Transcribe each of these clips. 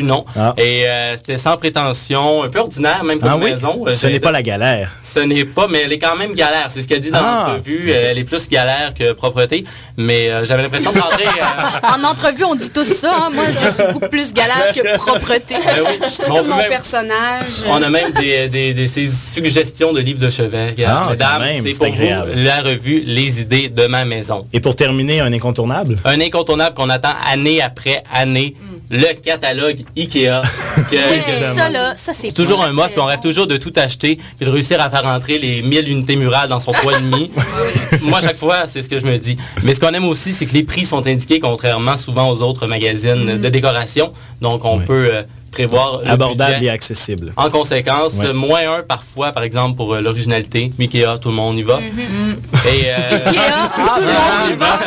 non. Ah. Et euh, c'était sans prétention, un peu ordinaire, même pour ah une maison. Ce n'est pas la galère. Ce n'est pas, mais elle est quand même galère. C'est ce qu'elle dit dans ah. l'entrevue. Elle est plus galère que propreté. Mais euh, j'avais l'impression de rentrer... Euh, en entrevue, on dit tout ça. Hein. Moi, je suis beaucoup plus galère que propreté. Ben oui. Je mon personnage. On a même des, des, ces suggestions de livres de chevet. Ah, Mesdames, c'est pour vous la revue Les idées de ma maison. Et pour terminer, un incontournable? Un incontournable qu'on attend année après année. Mm le catalogue Ikea. ça, là, ça, c'est toujours un must. On rêve toujours de tout acheter et de réussir à faire entrer les 1000 unités murales dans son toit demi. Moi, chaque fois, c'est ce que je me dis. Mais ce qu'on aime aussi, c'est que les prix sont indiqués, contrairement souvent aux autres magazines de décoration. Donc, on peut... Euh, prévoir abordable et accessible. En conséquence, moins un parfois, par exemple, pour euh, l'originalité. Ikea, tout le monde y va. Mm-hmm. Et euh, Ikea, ah, tout le monde y va.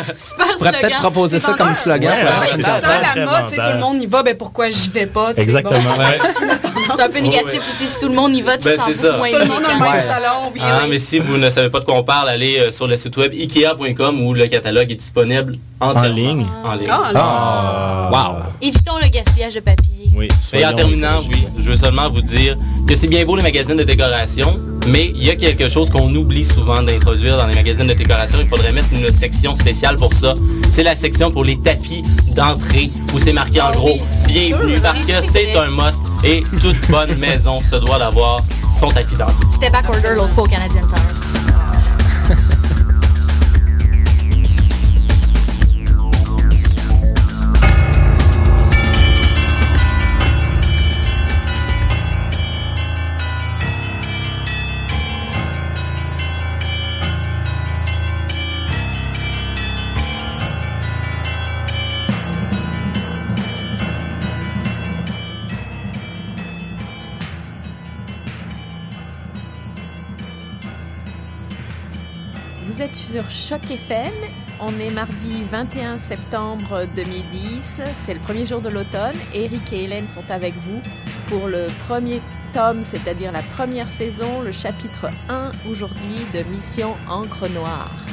Tu pourrais peut-être proposer ça comme slogan. c'est ça, la mode, tout le monde y va, ben pourquoi j'y vais pas? Exactement. c'est un peu négatif aussi. Si tout le monde y va, tu ben, sens moins Tout le monde a le même salon. Ah, mais si vous ne savez pas de quoi on parle, allez euh, sur le site web ikea.com où le catalogue est disponible en ligne? En ligne. Ah, wow. Évitons le gaspillage de papier. Oui. Et en terminant, oui, je veux seulement vous dire que c'est bien beau les magazines de décoration, mais il y a quelque chose qu'on oublie souvent d'introduire dans les magazines de décoration. Il faudrait mettre une section spéciale pour ça. C'est la section pour les tapis d'entrée où c'est marqué en ah gros bienvenue parce que c'est un must et toute bonne maison se doit d'avoir son tapis d'entrée. C'était backorder l'autre fois au Canadien sur Choc FM. On est mardi 21 septembre 2010. C'est le premier jour de l'automne. Eric et Hélène sont avec vous pour le premier tome, c'est-à-dire la première saison, le chapitre 1 aujourd'hui de Mission Encre Noire.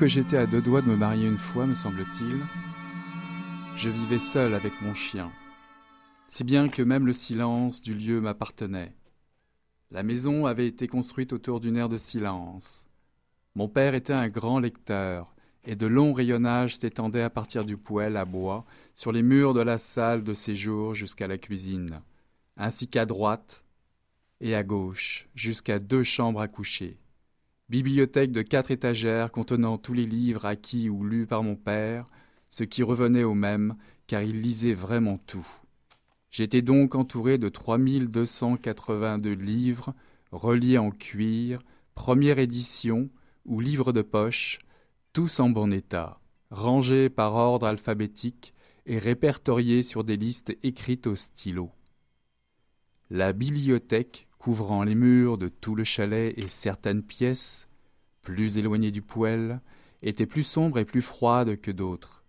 J'étais à deux doigts de me marier une fois, me semble-t-il, je vivais seul avec mon chien, si bien que même le silence du lieu m'appartenait. La maison avait été construite autour d'une aire de silence. Mon père était un grand lecteur, et de longs rayonnages s'étendaient à partir du poêle à bois sur les murs de la salle de séjour jusqu'à la cuisine, ainsi qu'à droite et à gauche, jusqu'à deux chambres à coucher bibliothèque de quatre étagères contenant tous les livres acquis ou lus par mon père, ce qui revenait au même, car il lisait vraiment tout. J'étais donc entouré de 3282 livres, reliés en cuir, première édition ou livres de poche, tous en bon état, rangés par ordre alphabétique et répertoriés sur des listes écrites au stylo. La bibliothèque couvrant les murs de tout le chalet et certaines pièces, plus éloignées du poêle, étaient plus sombres et plus froides que d'autres.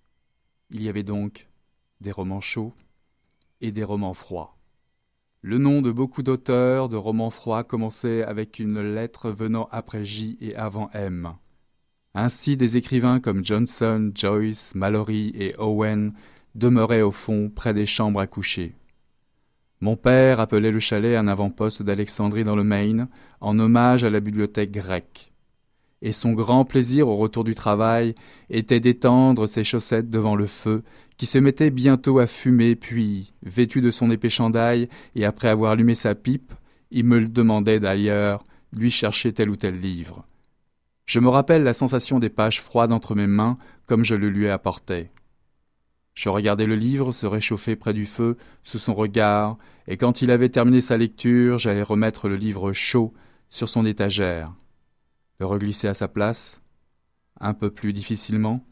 Il y avait donc des romans chauds et des romans froids. Le nom de beaucoup d'auteurs de romans froids commençait avec une lettre venant après J et avant M. Ainsi des écrivains comme Johnson, Joyce, Mallory et Owen demeuraient au fond près des chambres à coucher. Mon père appelait le chalet un avant-poste d'Alexandrie dans le Maine, en hommage à la bibliothèque grecque. Et son grand plaisir au retour du travail était d'étendre ses chaussettes devant le feu, qui se mettait bientôt à fumer, puis, vêtu de son épée chandail, et après avoir allumé sa pipe, il me le demandait d'ailleurs, lui chercher tel ou tel livre. Je me rappelle la sensation des pages froides entre mes mains, comme je le lui apportais. Je regardais le livre se réchauffer près du feu, sous son regard, et quand il avait terminé sa lecture, j'allais remettre le livre chaud sur son étagère, le reglisser à sa place, un peu plus difficilement,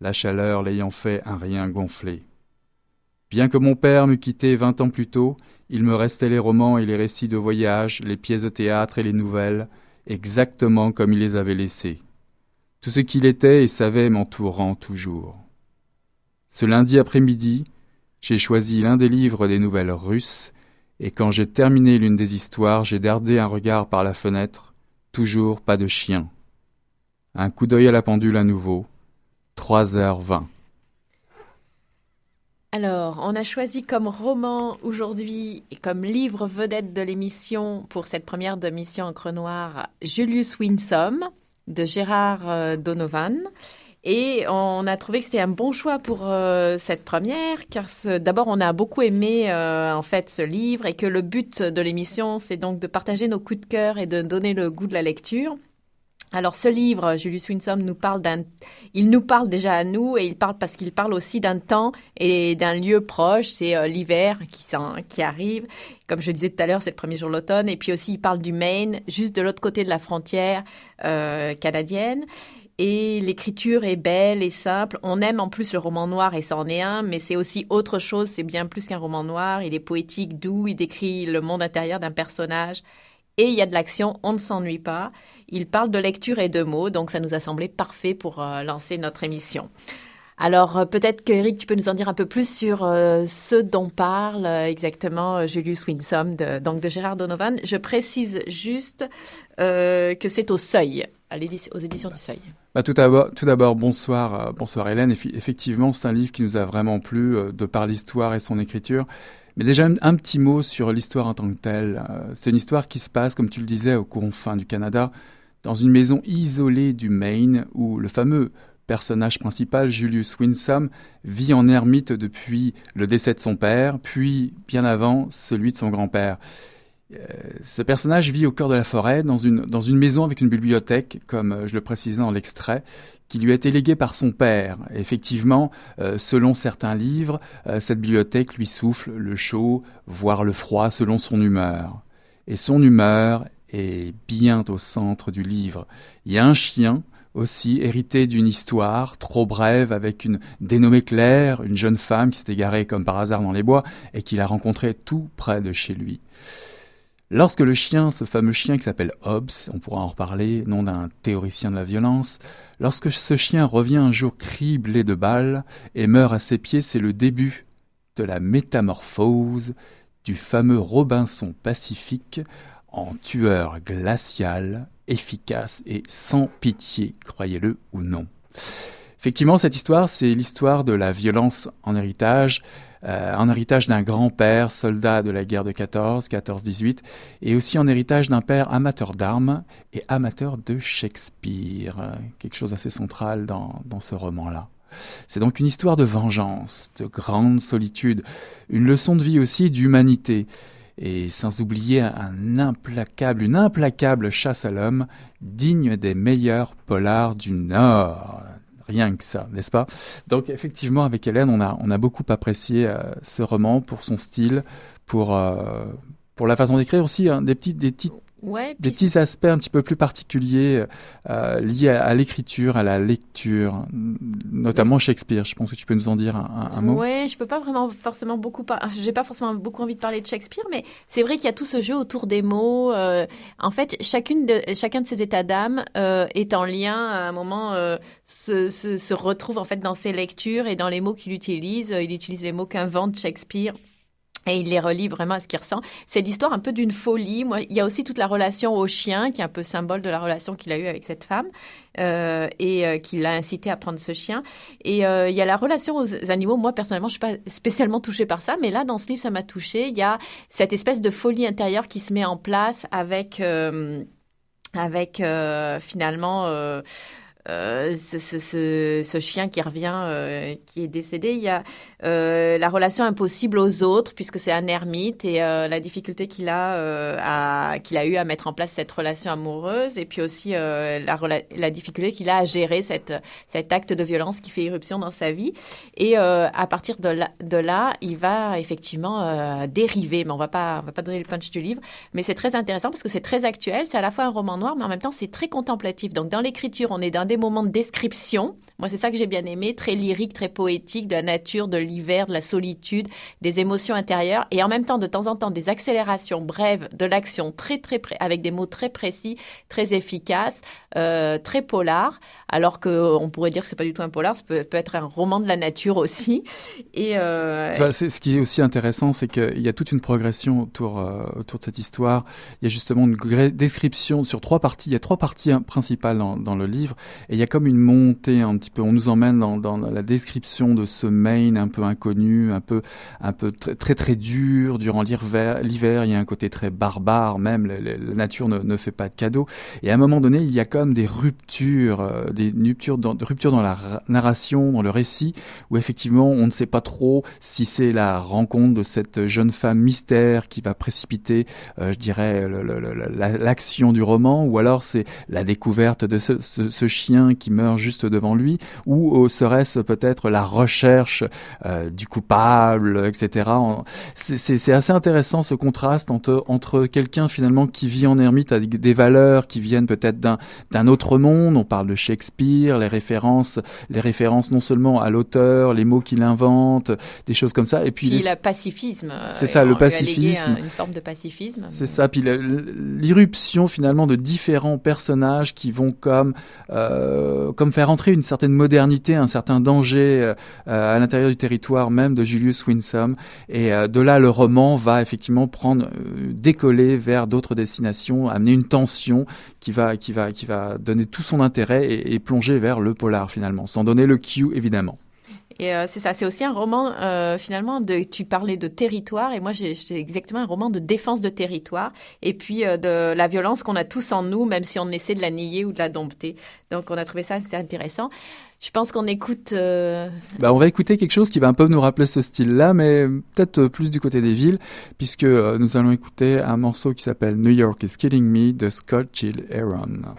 la chaleur l'ayant fait un rien gonflé. Bien que mon père m'eût quitté vingt ans plus tôt, il me restait les romans et les récits de voyage, les pièces de théâtre et les nouvelles, exactement comme il les avait laissés. Tout ce qu'il était et savait m'entourant toujours. Ce lundi après-midi, j'ai choisi l'un des livres des nouvelles russes, et quand j'ai terminé l'une des histoires, j'ai dardé un regard par la fenêtre, toujours pas de chien. Un coup d'œil à la pendule à nouveau, trois heures vingt. Alors, on a choisi comme roman aujourd'hui et comme livre vedette de l'émission pour cette première de Mission Encre Noire Julius Winsome de Gérard euh, Donovan. Et on a trouvé que c'était un bon choix pour euh, cette première, car d'abord on a beaucoup aimé euh, en fait ce livre et que le but de l'émission c'est donc de partager nos coups de cœur et de donner le goût de la lecture. Alors ce livre, Julius Winsome nous parle d'un, il nous parle déjà à nous et il parle parce qu'il parle aussi d'un temps et d'un lieu proche. C'est euh, l'hiver qui, qui arrive. Comme je disais tout à l'heure, c'est le premier jour de l'automne. Et puis aussi, il parle du Maine, juste de l'autre côté de la frontière canadienne et l'écriture est belle et simple. On aime en plus le roman noir et ça en est un, mais c'est aussi autre chose, c'est bien plus qu'un roman noir. Il est poétique, doux, il décrit le monde intérieur d'un personnage et il y a de l'action, on ne s'ennuie pas. Il parle de lecture et de mots, donc ça nous a semblé parfait pour euh, lancer notre émission. Alors euh, peut-être que Eric, tu peux nous en dire un peu plus sur euh, ce dont parle exactement Julius Winsome, de, donc de Gérard Donovan. Je précise juste que c'est au Seuil, aux éditions du Seuil. Bah, tout d'abord, bonsoir, euh, bonsoir Hélène. Effectivement, c'est un livre qui nous a vraiment plu euh, de par l'histoire et son écriture. Mais déjà un, petit mot sur l'histoire en tant que telle. Euh, c'est une histoire qui se passe, comme tu le disais, au confins du Canada, dans une maison isolée du Maine, où le fameux personnage principal, Julius Winsome, vit en ermite depuis le décès de son père, puis bien avant celui de son grand-père. Euh, ce personnage vit au cœur de la forêt, dans une, maison avec une bibliothèque, comme euh, je le précisais dans l'extrait, qui lui a été léguée par son père. effectivement, euh, selon certains livres, cette bibliothèque lui souffle le chaud, voire le froid, selon son humeur. Et son humeur est bien au centre du livre. Il y a un chien, aussi hérité d'une histoire trop brève avec une dénommée Claire, une jeune femme qui s'est égarée comme par hasard dans les bois et qu'il a rencontrée tout près de chez lui. Lorsque le chien, ce fameux chien qui s'appelle Hobbes, on pourra en reparler, nom d'un théoricien de la violence, lorsque ce chien revient un jour criblé de balles et meurt à ses pieds, c'est le début de la métamorphose du fameux Robinson pacifique en tueur glacial, efficace et sans pitié, croyez-le ou non. Effectivement, cette histoire, c'est l'histoire de la violence en héritage, euh, en héritage d'un grand-père, soldat de la guerre de 14, 14-18, et aussi en héritage d'un père amateur d'armes et amateur de Shakespeare. Quelque chose assez central dans, dans ce roman-là. C'est donc une histoire de vengeance, de grande solitude, une leçon de vie aussi d'humanité, et sans oublier un implacable, une implacable chasse à l'homme digne des meilleurs polars du Nord rien que ça, n'est-ce pas? Donc effectivement, avec Hélène, on a, on a beaucoup apprécié euh, ce roman pour son style, pour, euh, pour la façon d'écrire aussi, hein, des, petites, des petites des petits aspects un petit peu plus particuliers euh, liés à, l'écriture, à la lecture, notamment Shakespeare. Je pense que tu peux nous en dire un, mot. Oui, je peux pas vraiment forcément beaucoup j'ai pas forcément beaucoup envie de parler de Shakespeare, mais c'est vrai qu'il y a tout ce jeu autour des mots. Euh, en fait, chacune de, chacun de ces états d'âme euh, est en lien à un moment se, se, se, retrouve en fait dans ses lectures et dans les mots qu'il utilise. Il utilise les mots qu'invente Shakespeare et il les relie vraiment à ce qu'il ressent. C'est l'histoire un peu d'une folie. Moi, il y a aussi toute la relation au chien, qui est un peu symbole de la relation qu'il a eue avec cette femme euh, et euh, qui l'a incité à prendre ce chien. Et euh, il y a la relation aux animaux. Moi, personnellement, je suis pas spécialement touchée par ça, mais là, dans ce livre, ça m'a touchée. Il y a cette espèce de folie intérieure qui se met en place avec, avec finalement euh, ce, chien qui revient, euh, qui est décédé. Il y a euh, la relation impossible aux autres, puisque c'est un ermite, et la difficulté qu'il a, qu'il a eu à mettre en place cette relation amoureuse, et puis aussi la, la, difficulté qu'il a à gérer cette, cet acte de violence qui fait irruption dans sa vie. Et à partir de là, de là, il va effectivement dériver, mais on va pas, on va pas donner le punch du livre, mais c'est très intéressant parce que c'est très actuel. C'est à la fois un roman noir, mais en même temps c'est très contemplatif. Donc dans l'écriture, on est dans des moments de description. Moi, c'est ça que j'ai bien aimé, très lyrique, très poétique, de la nature, de l'hiver, de la solitude, des émotions intérieures, et en même temps, de temps en temps, des accélérations brèves de l'action, très très avec des mots très précis, très efficaces, euh, très polar. Alors que on pourrait dire que c'est pas du tout un polar, ça peut, peut, être un roman de la nature aussi. Et euh... ce qui est aussi intéressant, c'est qu'il y a toute une progression autour euh, autour de cette histoire. Il y a justement une description sur trois parties. Il y a trois parties principales dans, dans le livre, et il y a comme une montée un petit peu. On nous emmène dans, la description de ce Maine un peu inconnu, un peu, un peu très très, dur durant l'hiver. Il y a un côté très barbare, même la, nature ne, ne, fait pas de cadeaux. Et à un moment donné, il y a comme des ruptures, euh, des ruptures dans, la narration, dans le récit, où effectivement on ne sait pas trop si c'est la rencontre de cette jeune femme mystère qui va précipiter, euh, je dirais, l'action du roman, ou alors c'est la découverte de ce, ce chien qui meurt juste devant lui, ou serait-ce peut-être la recherche euh, du coupable, etc. C'est assez intéressant ce contraste entre, entre quelqu'un finalement qui vit en ermite avec des valeurs qui viennent peut-être d'un autre monde. On parle de Shakespeare, les références, les références non seulement à l'auteur, les mots qu'il invente, des choses comme ça. Et puis, puis le pacifisme. C'est ça, le pacifisme. une forme de pacifisme. C'est ça. Puis l'irruption finalement de différents personnages qui vont comme euh, comme faire entrer une certaine modernité, un certain danger euh, à l'intérieur du territoire même de Julius Winsome. Et euh, de là, le roman va effectivement prendre, euh, décoller vers d'autres destinations, amener une tension qui va, qui va, qui va donner tout son intérêt et, et plonger vers le polar finalement, sans donner le cue évidemment. Et euh, c'est ça, c'est aussi un roman euh, finalement de. Tu parlais de territoire et moi j'ai exactement un roman de défense de territoire et puis euh, de la violence qu'on a tous en nous, même si on essaie de la nier ou de la dompter. Donc on a trouvé ça assez intéressant. Je pense qu'on écoute. Euh... Bah, on va écouter quelque chose qui va un peu nous rappeler ce style-là, mais peut-être plus du côté des villes, puisque euh, nous allons écouter un morceau qui s'appelle New York is Killing Me de Scott Jill Aaron.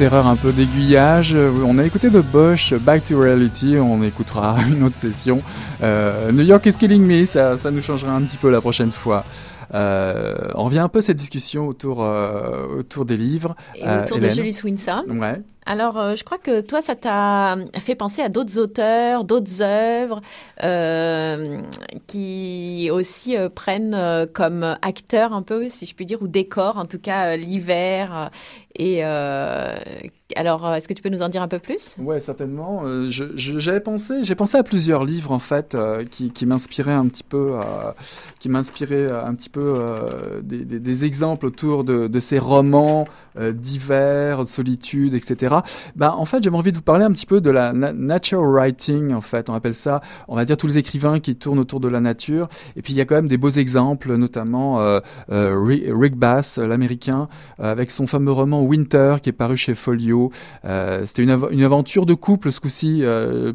Petite erreur un peu d'aiguillage. On a écouté de Bosch, Back to Reality. On écoutera une autre session. New York is Killing Me, ça, ça nous changera un petit peu la prochaine fois. Euh, on revient un peu à cette discussion autour, euh, autour des livres. Et autour de Julie Swinson. Ouais. Alors, euh, je crois que toi, ça t'a fait penser à d'autres auteurs, d'autres œuvres euh, qui aussi euh, prennent comme acteurs un peu, si je puis dire, ou décor, en tout cas l'hiver. Et alors, est-ce que tu peux nous en dire un peu plus? Ouais, certainement. J'avais pensé, j'ai pensé à plusieurs livres en fait qui, qui m'inspiraient un petit peu, qui m'inspiraient un petit peu des, exemples autour de, ces romans d'hiver, de solitude, etc. Bah, en fait, j'avais envie de vous parler un petit peu de la nature writing, en fait. On appelle ça, on va dire, tous les écrivains qui tournent autour de la nature. Et puis, il y a quand même des beaux exemples, notamment euh, euh, Rick Bass, l'américain, euh, avec son fameux roman Winter, qui est paru chez Folio. C'était une, aventure de couple, ce coup-ci,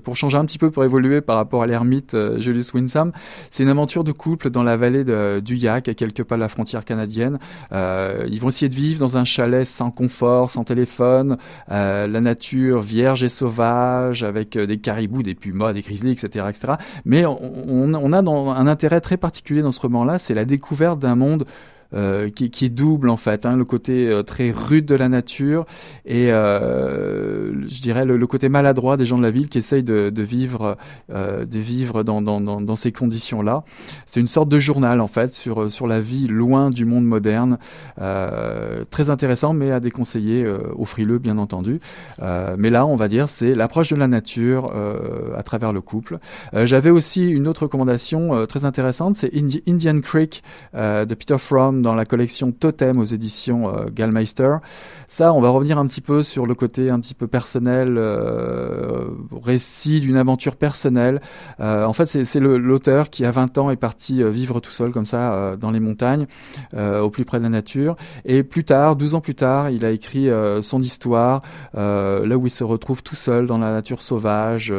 pour changer un petit peu, pour évoluer par rapport à l'ermite Julius Winsam. C'est une aventure de couple dans la vallée du Yak, à quelques pas de la frontière canadienne. ils vont essayer de vivre dans un chalet sans confort, sans téléphone, euh, la nature vierge et sauvage, avec euh, des caribous, des pumas, des grizzlies, etc. etc. Mais on, on a dans un intérêt très particulier dans ce roman-là, c'est la découverte d'un monde euh, qui, qui, double en fait, hein, le côté euh, très rude de la nature et euh, je dirais le, le, côté maladroit des gens de la ville qui essayent de, de vivre, euh, de vivre dans, dans, dans, dans ces conditions-là. C'est une sorte de journal en fait sur, sur la vie loin du monde moderne, très intéressant mais à déconseiller aux frileux bien entendu. mais là, on va dire, c'est l'approche de la nature à travers le couple. J'avais aussi une autre recommandation très intéressante, c'est Indian Creek de Peter Fromm dans la collection Totem aux éditions euh, Gallmeister. Ça, on va revenir un petit peu sur le côté un petit peu personnel, euh, récit d'une aventure personnelle. Euh, en fait, c'est l'auteur qui, à 20 ans, est parti vivre tout seul comme ça dans les montagnes, au plus près de la nature. Et plus tard, 12 ans plus tard, il a écrit son histoire, là où il se retrouve tout seul dans la nature sauvage,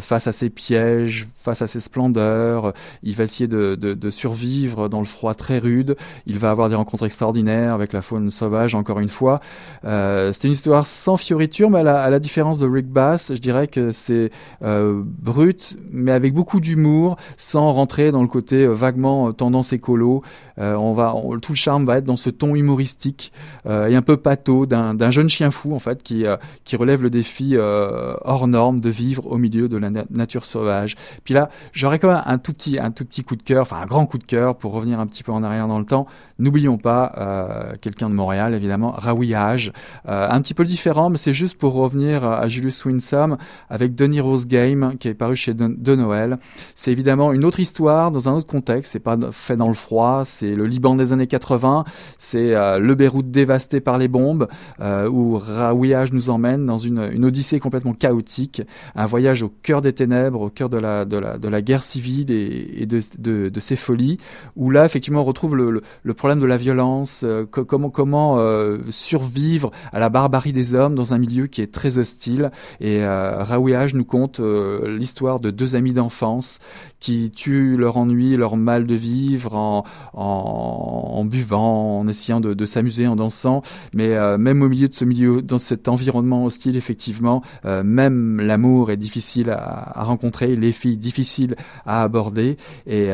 face à ses pièges, face à ses splendeurs. Il va essayer de, survivre dans le froid très rude. Il va avoir des rencontres extraordinaires avec la faune sauvage, encore une fois. Euh, c'est une histoire sans fioriture, mais à la, différence de Rick Bass, je dirais que c'est euh, brut, mais avec beaucoup d'humour, sans rentrer dans le côté euh, vaguement tendance écolo. On va, tout le charme va être dans ce ton humoristique et un peu pâteau d'un jeune chien fou en fait qui, qui relève le défi hors norme de vivre au milieu de la nature sauvage. Puis là, j'aurais quand même un tout petit, un tout petit coup de cœur, enfin un grand coup de cœur pour revenir un petit peu en arrière dans le temps. N'oublions pas euh, quelqu'un de Montréal, évidemment, Raoui Hage. Euh, un petit peu différent, mais c'est juste pour revenir à Julius Winsam avec Denis Rose Game, qui est paru chez De, Noël. C'est évidemment une autre histoire dans un autre contexte. C'est pas fait dans le froid, c'est le Liban des années 80, c'est euh, le Beyrouth dévasté par les bombes, où Raoui Hage nous emmène dans une, une odyssée complètement chaotique, un voyage au cœur des ténèbres, au cœur de la, de la, de la guerre civile et, de, de, ses folies, où là, effectivement, on retrouve le, le problème de la violence, euh, comment comment euh, survivre à la barbarie des hommes dans un milieu qui est très hostile. Et euh, Raouiage nous conte l'histoire de deux amis d'enfance qui tuent leur ennui, leur mal de vivre en, en, buvant, en essayant de, s'amuser, en dansant. Mais même au milieu de ce milieu, dans cet environnement hostile, effectivement, même l'amour est difficile à, rencontrer, les filles difficiles à aborder. Et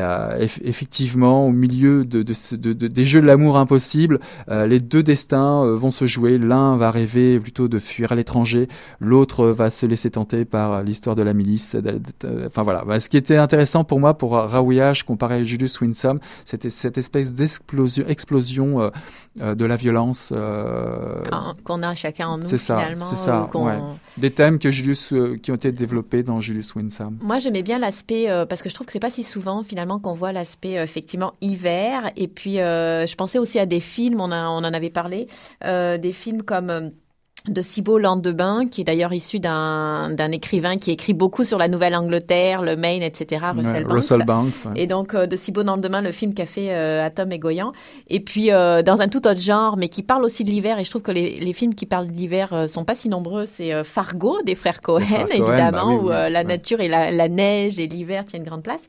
effectivement, au milieu de, de, jeux de l'amour impossible, euh, les deux destins euh, vont se jouer. L'un va rêver plutôt de fuir à l'étranger, l'autre va se laisser tenter par l'histoire de la milice. Enfin voilà. Bah, ce qui était intéressant pour moi, pour Raouillage, comparé à Julius Winsome, c'était cette espèce d'explosion explosion, euh, de la violence. Qu'on a chacun en nous, c'est ça, C'est ça. Des thèmes que Julius, qui ont été développés dans Julius Winsome. Moi, j'aimais bien l'aspect, parce que je trouve que c'est pas si souvent, finalement, qu'on voit l'aspect, effectivement, hiver. Et puis, je pensais aussi à des films, on, a, on en avait parlé, euh, des films comme euh, de Thibault Landebin, qui est d'ailleurs issu d'un écrivain qui écrit beaucoup sur la Nouvelle-Angleterre, le Maine, etc., Russell Banks. Et donc, euh, de Thibault Landebin, le film qu'a fait euh, Atom et Goyan. Et puis, euh, dans un tout autre genre, mais qui parle aussi de l'hiver, et je trouve que les, les films qui parlent de l'hiver sont pas si nombreux, c'est Fargo, des frères Cohen, évidemment, bah où la nature et la, la neige et l'hiver tiennent grande place.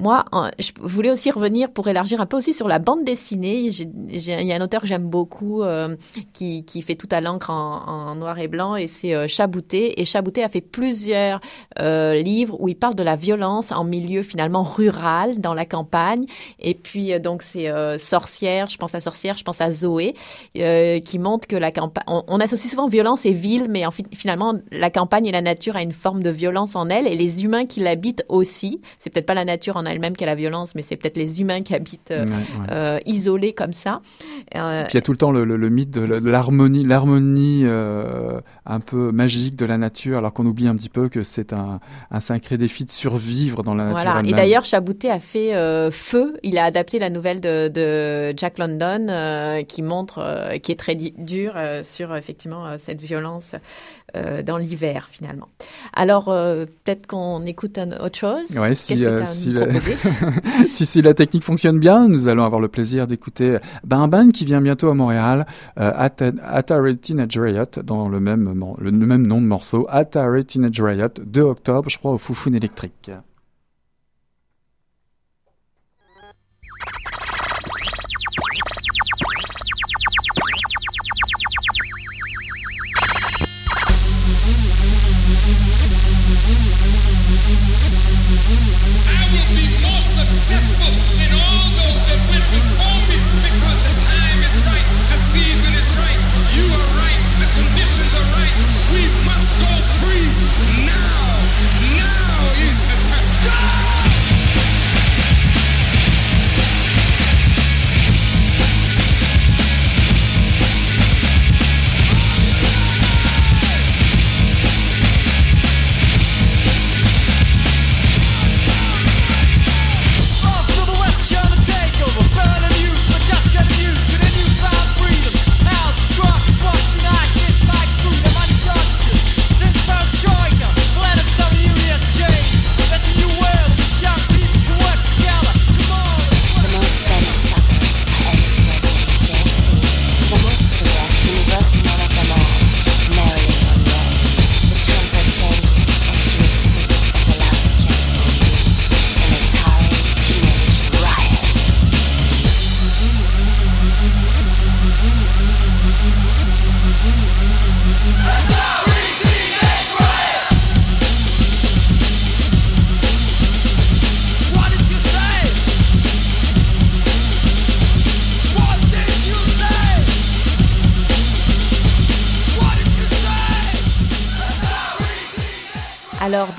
Moi, je voulais aussi revenir pour élargir un peu aussi sur la bande dessinée. Il y a un auteur que j'aime beaucoup euh, qui, qui, fait tout à l'encre en, noir et blanc et c'est euh, Chabouté. Et Chabouté a fait plusieurs euh, livres où il parle de la violence en milieu finalement rural, dans la campagne. Et puis, donc, c'est Sorcière, je pense à Sorcière, je pense à Zoé, qui montre que la campagne... On, associe souvent violence et ville, mais en, finalement, la campagne et la nature a une forme de violence en elle et les humains qui l'habitent aussi. C'est peut-être pas la nature en elle-même qui a la violence, mais c'est peut-être les humains qui habitent euh, euh, isolés comme ça. Euh, il y a tout le temps le, mythe de l'harmonie, l'harmonie un peu magique de la nature, alors qu'on oublie un petit peu que c'est un, sacré défi de survivre dans la nature. Voilà. Et d'ailleurs, Chabouté a fait Feu. Il a adapté la nouvelle de, Jack London qui montre, qui est très dur sur effectivement cette violence dans l'hiver finalement. Alors peut-être qu'on écoute un, autre chose. Ouais, si, si, la... si, si, la technique fonctionne bien, nous allons avoir le plaisir d'écouter un qui vient bientôt à Montréal, euh, Atari Teenage Riot, dans le même, le même nom de morceau, Atari Teenage Riot, 2 octobre, je crois, au Foufoune électrique.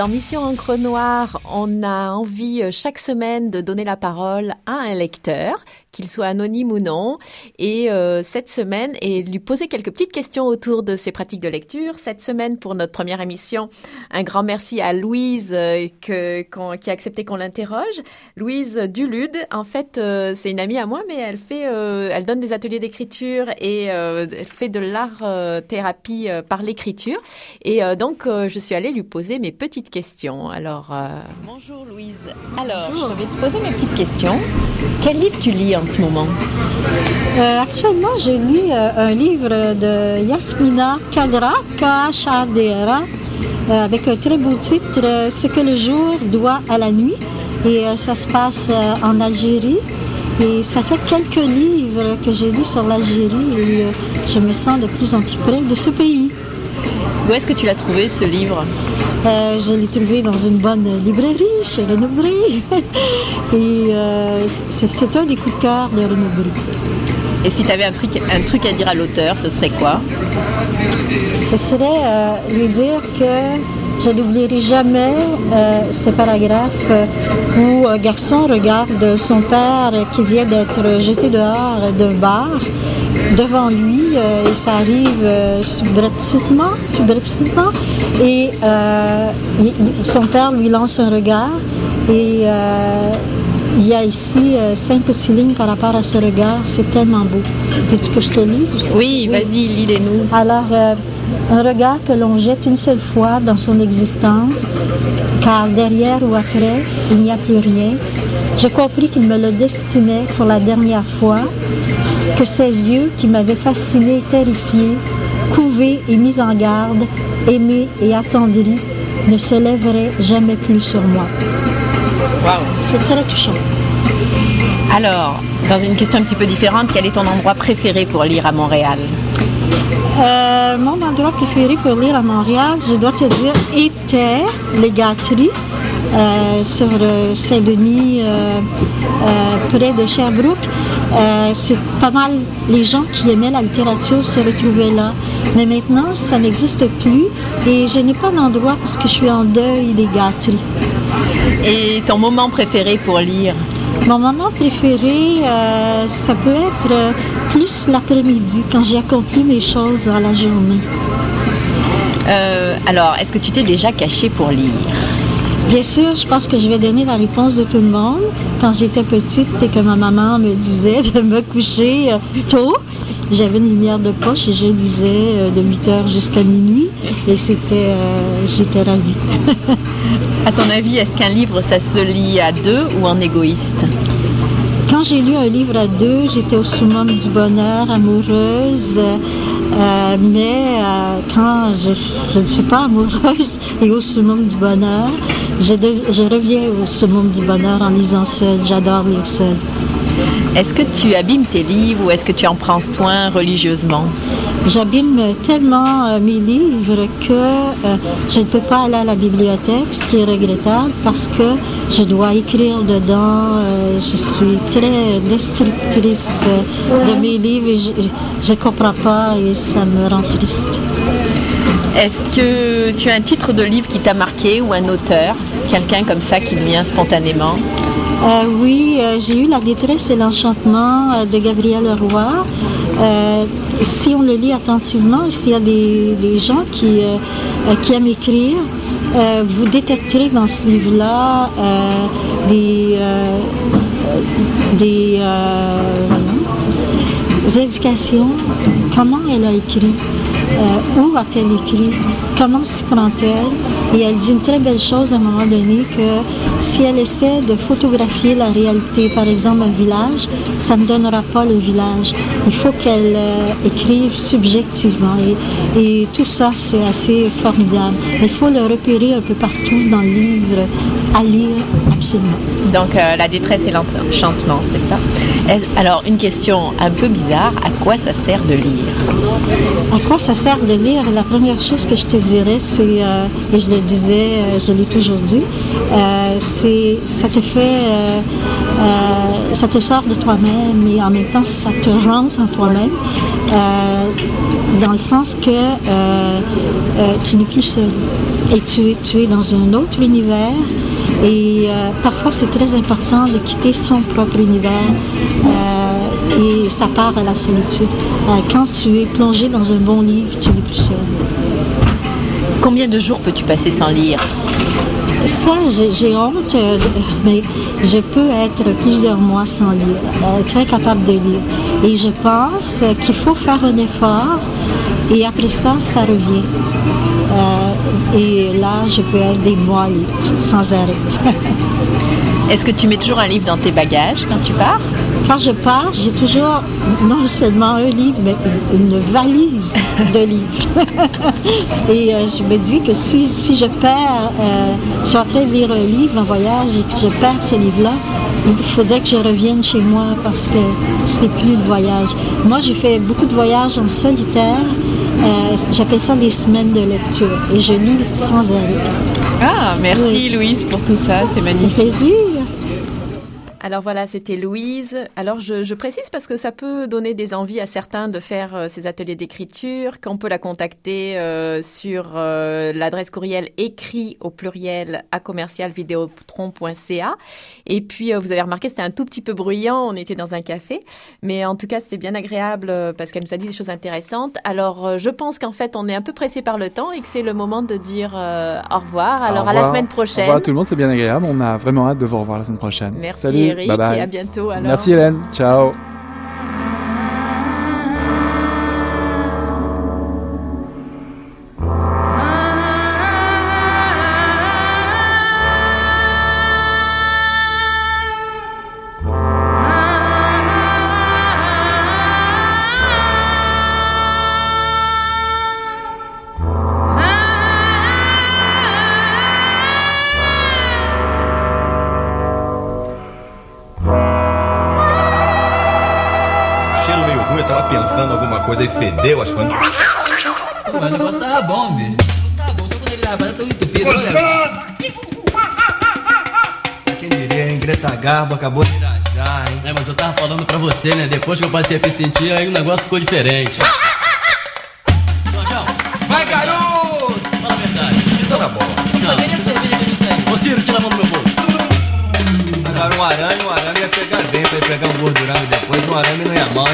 Dans Mission Encre Noire, on a envie euh, chaque semaine de donner la parole à un lecteur qu'il soit anonyme ou non, et euh, cette semaine, et lui poser quelques petites questions autour de ses pratiques de lecture. Cette semaine, pour notre première émission, un grand merci à Louise euh, que, qui a accepté qu'on l'interroge. Louise Dulude, en fait, euh, c'est une amie à moi, mais elle fait, elle donne des ateliers d'écriture et elle fait de l'art thérapie par l'écriture. Et donc, je suis allée lui poser mes petites questions. Alors, bonjour Louise. Alors, je vais te poser mes petites questions. Quel livre tu lis en ce moment? Euh, Actuellement, j'ai lu euh, un livre de Yasmina Kadra, K-H-A-D-R-A, euh, avec un très beau titre, Ce que le jour doit à la nuit. Et ça se passe en Algérie. Et ça fait quelques livres que j'ai lus sur l'Algérie et je me sens de plus en plus près de ce pays. Où est-ce que tu l'as trouvé ce livre euh, Je l'ai trouvé dans une bonne librairie chez Renobry. Et euh, c'est un des coups de cœur de Renobry. Et si tu avais un truc, un truc à dire à l'auteur, ce serait quoi Ce serait euh, lui dire que je n'oublierai jamais ce paragraphe où un garçon regarde son père qui vient d'être jeté dehors d'un bar devant lui euh, et ça arrive euh, subrepticement, subrepticement et euh, son père lui lance un regard et il y a ici cinq ou six lignes par rapport à ce regard, c'est tellement beau. Veux-tu que je te lise? Oui, vas-y, lis-les-nous. Alors, un regard que l'on jette une seule fois dans son existence, car derrière ou après, il n'y a plus rien. J'ai compris qu'il me le destinait pour la dernière fois que ces yeux qui m'avaient fasciné, terrifié, couvé et mis en garde, aimé et attendri, ne se lèveraient jamais plus sur moi. C'est très touchant. Alors, dans une question un petit peu différente, quel est ton endroit préféré pour lire à Montréal? Euh, Mon endroit préféré pour lire à Montréal, je dois te dire, était les gâteries. Euh, sur euh, Saint-Denis, près de Sherbrooke. C'est pas mal les gens qui aimaient la littérature se retrouvaient là. Mais maintenant, ça n'existe plus et je n'ai pas d'endroit parce que je suis en deuil des gâteries. Et ton moment préféré pour lire? Mon moment préféré, euh, ça peut être plus l'après-midi, quand j'ai accompli mes choses dans la journée. Euh, alors, est-ce que tu t'es déjà caché pour lire? Bien sûr, je pense que je vais donner la réponse de tout le monde. Quand j'étais petite et que ma maman me disait de me coucher euh, tôt, j'avais une lumière de poche et je lisais de 8 heures jusqu'à minuit et c'était, j'étais ravie. à ton avis, est-ce qu'un livre, ça se lit à deux ou en égoïste? Quand j'ai lu un livre à deux, j'étais au summum du bonheur, amoureuse. Euh, mais euh, quand je, ne suis pas amoureuse et au summum du bonheur, je, je reviens au summum du bonheur en lisant seul. J'adore lire seul. Est-ce que tu abîmes tes livres ou est-ce que tu en prends soin religieusement? J'abîme tellement euh, mes livres que euh, je ne peux pas aller à la bibliothèque, ce qui est regrettable parce que je dois écrire dedans. Euh, je suis très destructrice de mes livres et je ne comprends pas et ça me rend triste. Est-ce que tu as un titre de livre qui t'a marqué ou un auteur Quelqu'un comme ça qui vient spontanément? Euh, oui, euh, j'ai eu La détresse et l'enchantement euh, de Gabriel Roy. si on le lit attentivement, s'il y a des, gens qui, aiment écrire, vous détecterez dans ce livre-là des indications, comment elle a écrit. Euh, où a-t-elle écrit, comment s'y prend-elle. Et elle dit une très belle chose à un moment donné que si elle essaie de photographier la réalité, par exemple un village, ça ne donnera pas le village. Il faut qu'elle euh, écrive subjectivement. Et, tout ça, c'est assez formidable. il faut le repérer un peu partout dans le livre, à lire absolument. Donc euh, la détresse et l'enchantement, c'est ça. Alors une question un peu bizarre, à quoi ça sert de lire? À quoi ça sert de lire? La première chose que je te dirais, c'est, euh, et je le disais, je l'ai toujours dit, c'est ça te fait, ça te sort de toi-même et en même temps ça te rentre en toi-même. dans le sens que tu n'es plus seul et tu, es dans un autre univers et euh, parfois, c'est très important de quitter son propre univers euh, et ça part à la solitude. Euh, quand tu es plongé dans un bon livre, tu n'es plus seul. Combien de jours peux-tu passer sans lire? Ça, j'ai honte, mais je peux être plusieurs mois sans lire, très capable de lire. Et je pense qu'il faut faire un effort et après ça, ça revient. Et là, je peux être des mois sans arrêt. Est-ce que tu mets toujours un livre dans tes bagages quand tu pars? Quand je pars, j'ai toujours non seulement un livre, mais une valise de livres. et euh, je me dis que si, je perds, euh, je suis en train de lire un livre en voyage et que je perds ce livre-là, il faudrait que je revienne chez moi parce que ce n'est plus le voyage. Moi, j'ai fait beaucoup de voyages en solitaire euh, j'appelle ça des semaines de lecture et je lis sans arrêt. Ah, merci Louise pour tout ça, c'est magnifique. plaisir. Alors voilà, c'était Louise. Alors je, précise parce que ça peut donner des envies à certains de faire euh, ces ateliers d'écriture, qu'on peut la contacter euh, sur euh, l'adresse courriel écrit au pluriel à commercialvideotron.ca. Et puis vous avez remarqué, c'était un tout petit peu bruyant, on était dans un café, mais en tout cas c'était bien agréable parce qu'elle nous a dit des choses intéressantes. Alors je pense qu'en fait on est un peu pressé par le temps et que c'est le moment de dire au revoir. Alors à la semaine prochaine. Au revoir tout le monde, c'est bien agréable. On a vraiment hâte de vous revoir la semaine prochaine. Merci et à bientôt. Alors. Merci Hélène. Ciao. Tava pensando alguma coisa e fedeu as coisas. Pô, mas o negócio tava bom, bicho. O negócio tava bom, só quando ele tava tão entupido. Gostoso! Quem diria, hein? Greta Garbo acabou de irajar, hein? É, mas eu tava falando pra você, né? Depois que eu passei a me sentir, aí o negócio ficou diferente. Jorjão, Vai, garoto! fala a verdade. Isso na bola. Não. Ô, Ciro, tira a mão do meu bolso. Agora um arame, um arame ia pegar dentro, ia pegar um gordurame depois, um arame não ia mal.